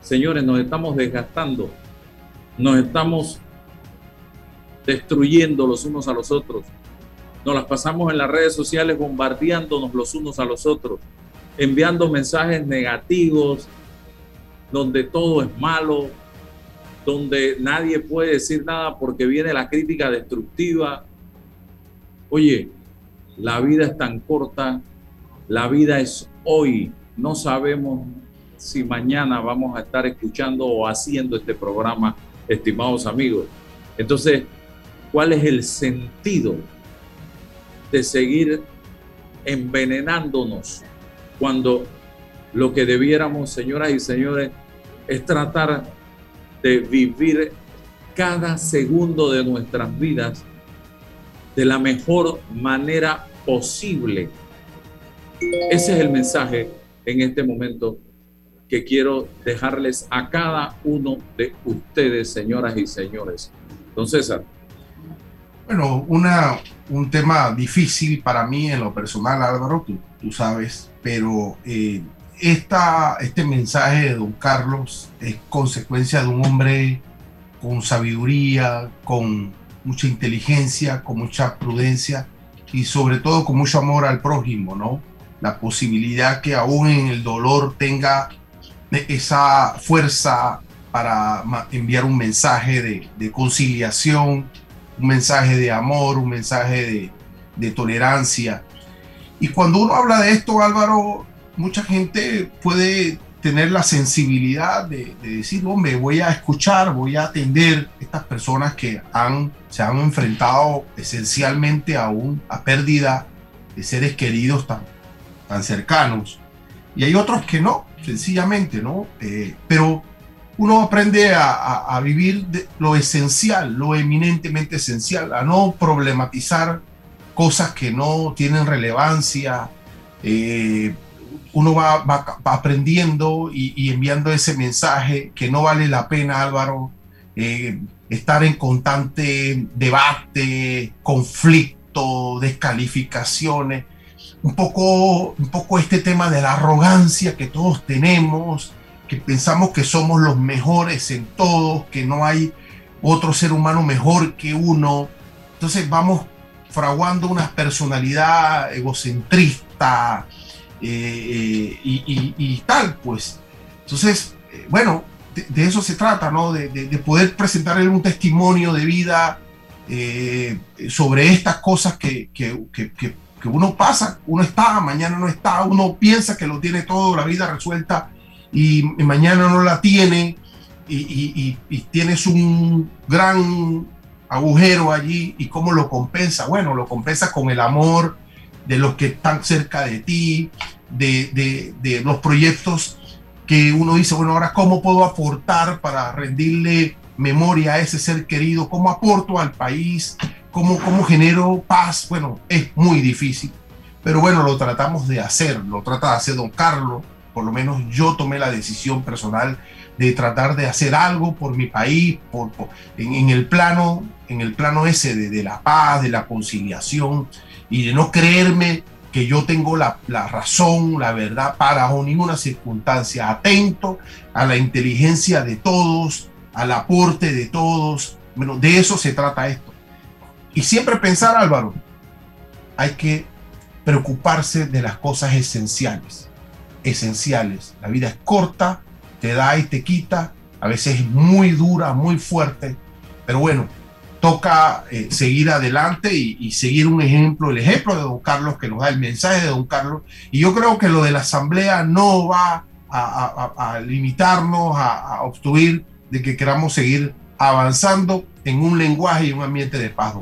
señores, nos estamos desgastando, nos estamos destruyendo los unos a los otros. Nos las pasamos en las redes sociales bombardeándonos los unos a los otros, enviando mensajes negativos, donde todo es malo, donde nadie puede decir nada porque viene la crítica destructiva. Oye, la vida es tan corta, la vida es hoy, no sabemos si mañana vamos a estar escuchando o haciendo este programa, estimados amigos. Entonces, ¿Cuál es el sentido de seguir envenenándonos cuando lo que debiéramos, señoras y señores, es tratar de vivir cada segundo de nuestras vidas de la mejor manera posible? Ese es el mensaje en este momento que quiero dejarles a cada uno de ustedes, señoras y señores. Don César. Bueno, una, un tema difícil para mí en lo personal, Álvaro, tú, sabes, pero eh, esta, este mensaje de don Carlos es consecuencia de un hombre con sabiduría, con mucha inteligencia, con mucha prudencia y sobre todo con mucho amor al prójimo, ¿no? La posibilidad que aún en el dolor tenga esa fuerza para enviar un mensaje de, de conciliación, un mensaje de amor, un mensaje de, tolerancia. Y cuando uno habla de esto, Álvaro, mucha gente puede tener la sensibilidad de, decir, hombre, voy a escuchar, voy a atender estas personas que han, se han enfrentado esencialmente a, un, a pérdida de seres queridos tan, tan cercanos. Y hay otros que no, sencillamente, ¿no? Eh, pero uno aprende a, vivir lo esencial, lo eminentemente esencial, a no problematizar cosas que no tienen relevancia. Eh, uno va, aprendiendo y, enviando ese mensaje que no vale la pena, Álvaro, eh, estar en constante debate, conflicto, descalificaciones. Un poco, un poco este tema de la arrogancia que todos tenemos, que pensamos que somos los mejores en todo, que no hay otro ser humano mejor que uno. Entonces vamos fraguando una personalidad egocentrista eh, eh, y, tal, pues. Entonces, eh, bueno, de, eso se trata, ¿no? De, poder presentarle un testimonio de vida sobre estas cosas que, que uno pasa, uno está, mañana no está, uno piensa que lo tiene todo, la vida resuelta y, mañana no la tiene y, tienes un gran agujero allí y cómo lo compensa. Bueno, lo compensa con el amor de los que están cerca de ti, de, de, los proyectos que uno dice, bueno, ahora cómo puedo aportar para rendirle memoria a ese ser querido, cómo aporto al país, cómo, cómo genero paz. Bueno, es muy difícil, pero bueno, lo tratamos de hacer, lo trata de hacer don Carlos, por lo menos yo tomé la decisión personal de tratar de hacer algo por mi país, por, en, el plano, en el plano ese de, de, la paz, de la conciliación y de no creerme que yo tengo la, la razón, la verdad, para bajo ninguna circunstancia, atento a la inteligencia de todos, al aporte de todos. Bueno, de eso se trata esto. Y siempre pensar, Álvaro, hay que preocuparse de las cosas esenciales. Esenciales. La vida es corta, te da y te quita, a veces es muy dura, muy fuerte, pero bueno, toca eh, seguir adelante y, seguir un ejemplo, el ejemplo de don Carlos que nos da el mensaje de don Carlos. Y yo creo que lo de la asamblea no va a, limitarnos, a, obstruir de que queramos seguir avanzando en un lenguaje y un ambiente de paz.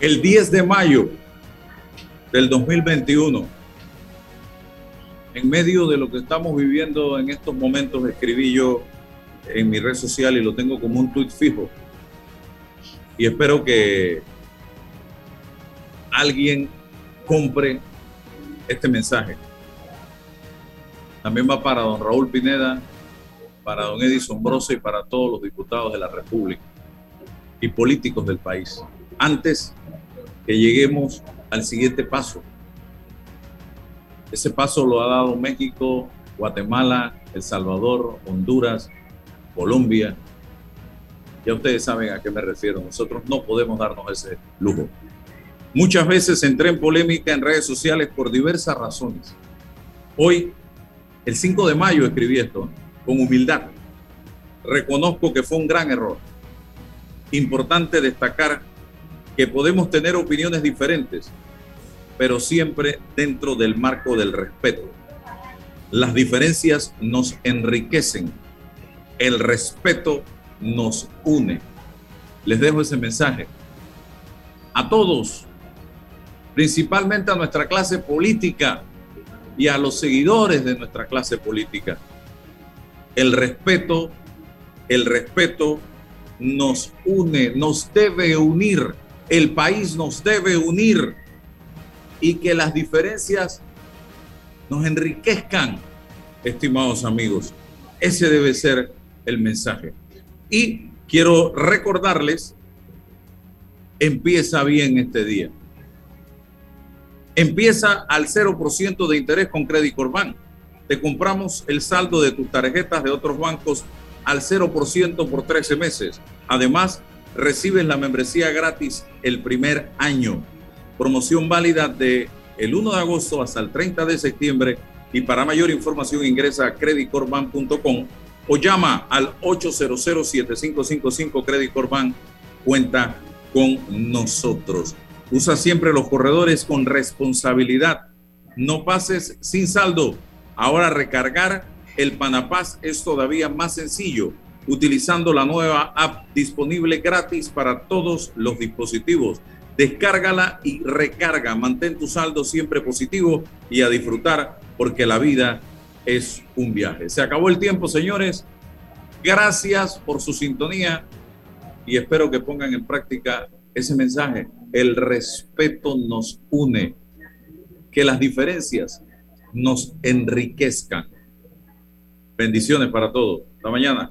El 10 de mayo del 2021 en medio de lo que estamos viviendo en estos momentos, escribí yo en mi red social y lo tengo como un tuit fijo. Y espero que alguien compre este mensaje. También va para don Raúl Pineda, para don Edison Broso y para todos los diputados de la República y políticos del país. Antes que lleguemos al siguiente paso, ese paso lo ha dado México, Guatemala, El Salvador, Honduras, Colombia. Ya ustedes saben a qué me refiero. Nosotros no podemos darnos ese lujo. Muchas veces entré en polémica en redes sociales por diversas razones. Hoy, el 5 de mayo, escribí esto con humildad. Reconozco que fue un gran error. Importante destacar que podemos tener opiniones diferentes, pero siempre dentro del marco del respeto. Las diferencias nos enriquecen, el respeto nos une. Les dejo ese mensaje. A todos, principalmente a nuestra clase política y a los seguidores de nuestra clase política. El respeto, el respeto nos une, nos debe unir. El país nos debe unir y que las diferencias nos enriquezcan, estimados amigos. Ese debe ser el mensaje. Y quiero recordarles, empieza bien este día. Empieza al 0% de interés con Credit Corban. Te compramos el saldo de tus tarjetas de otros bancos al 0% por 13 meses. Además, recibes la membresía gratis el primer año. Promoción válida de el 1 de agosto hasta el 30 de septiembre y para mayor información ingresa a creditcorban.com o llama al 800-7555 Credit Corban. Cuenta con nosotros. Usa siempre los corredores con responsabilidad. No pases sin saldo. Ahora recargar el Panapaz es todavía más sencillo utilizando la nueva app disponible gratis para todos los dispositivos. Descárgala y recarga. Mantén tu saldo siempre positivo y a disfrutar porque la vida es un viaje. Se acabó el tiempo, señores. Gracias por su sintonía y espero que pongan en práctica ese mensaje. El respeto nos une. Que las diferencias nos enriquezcan. Bendiciones para todos. Hasta mañana.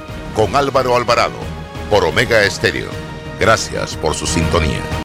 con Álvaro Alvarado por Omega Estéreo. Gracias por su sintonía.